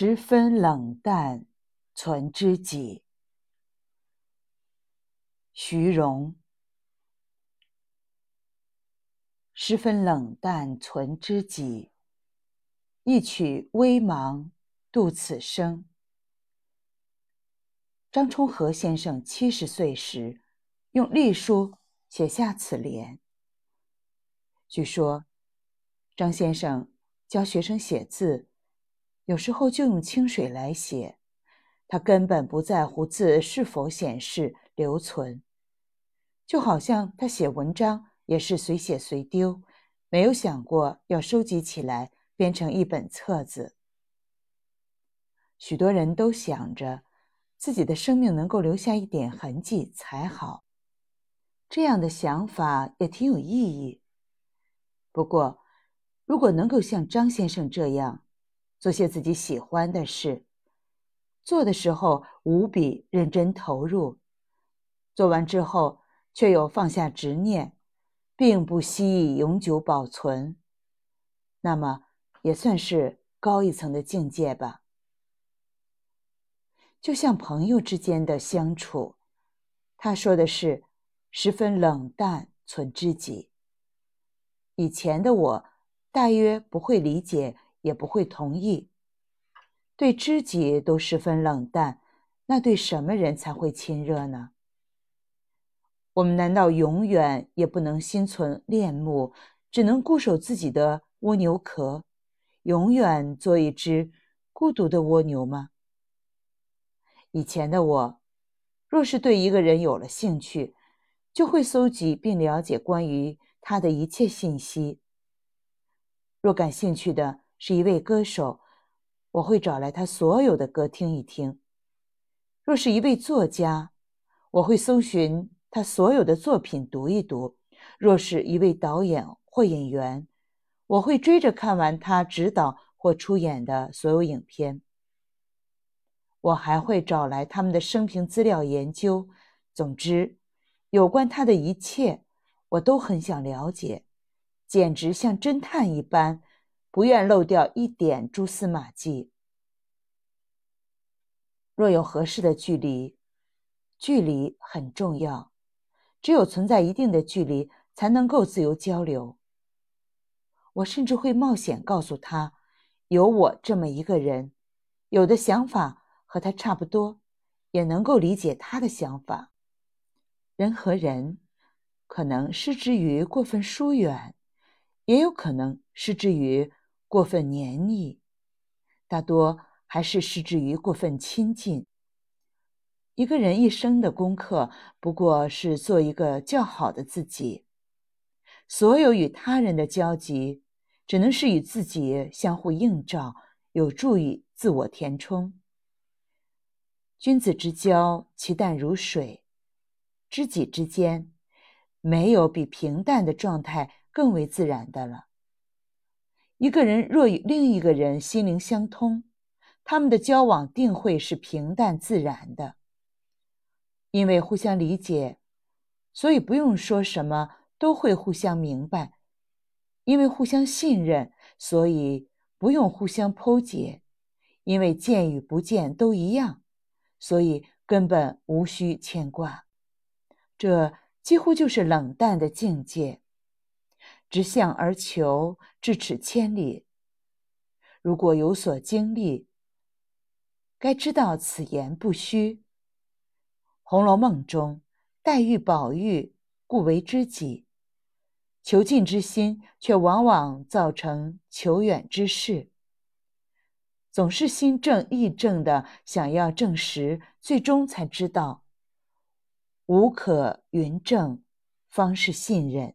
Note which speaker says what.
Speaker 1: 十分冷淡，存知己。徐荣。十分冷淡，存知己。一曲微茫度此生。张充和先生七十岁时，用隶书写下此联。据说，张先生教学生写字。有时候就用清水来写，他根本不在乎字是否显示留存，就好像他写文章也是随写随丢，没有想过要收集起来编成一本册子。许多人都想着自己的生命能够留下一点痕迹才好，这样的想法也挺有意义。不过，如果能够像张先生这样，做些自己喜欢的事，做的时候无比认真投入，做完之后却又放下执念，并不惜以永久保存，那么也算是高一层的境界吧。就像朋友之间的相处，他说的是十分冷淡，存知己。以前的我大约不会理解。也不会同意。对知己都十分冷淡，那对什么人才会亲热呢？我们难道永远也不能心存恋慕，只能固守自己的蜗牛壳，永远做一只孤独的蜗牛吗？以前的我，若是对一个人有了兴趣，就会搜集并了解关于他的一切信息。若感兴趣的，是一位歌手，我会找来他所有的歌听一听；若是一位作家，我会搜寻他所有的作品读一读；若是一位导演或演员，我会追着看完他执导或出演的所有影片。我还会找来他们的生平资料研究。总之，有关他的一切，我都很想了解，简直像侦探一般。不愿漏掉一点蛛丝马迹。若有合适的距离，距离很重要，只有存在一定的距离，才能够自由交流。我甚至会冒险告诉他，有我这么一个人，有的想法和他差不多，也能够理解他的想法。人和人，可能失之于过分疏远，也有可能失之于。过分黏腻，大多还是失之于过分亲近。一个人一生的功课，不过是做一个较好的自己。所有与他人的交集，只能是与自己相互映照，有助于自我填充。君子之交，其淡如水；知己之间，没有比平淡的状态更为自然的了。一个人若与另一个人心灵相通，他们的交往定会是平淡自然的。因为互相理解，所以不用说什么都会互相明白；因为互相信任，所以不用互相剖解；因为见与不见都一样，所以根本无需牵挂。这几乎就是冷淡的境界。直向而求，咫尺千里。如果有所经历，该知道此言不虚。《红楼梦》中，黛玉、宝玉故为知己，求近之心却往往造成求远之事。总是心正意正的想要证实，最终才知道，无可云证，方是信任。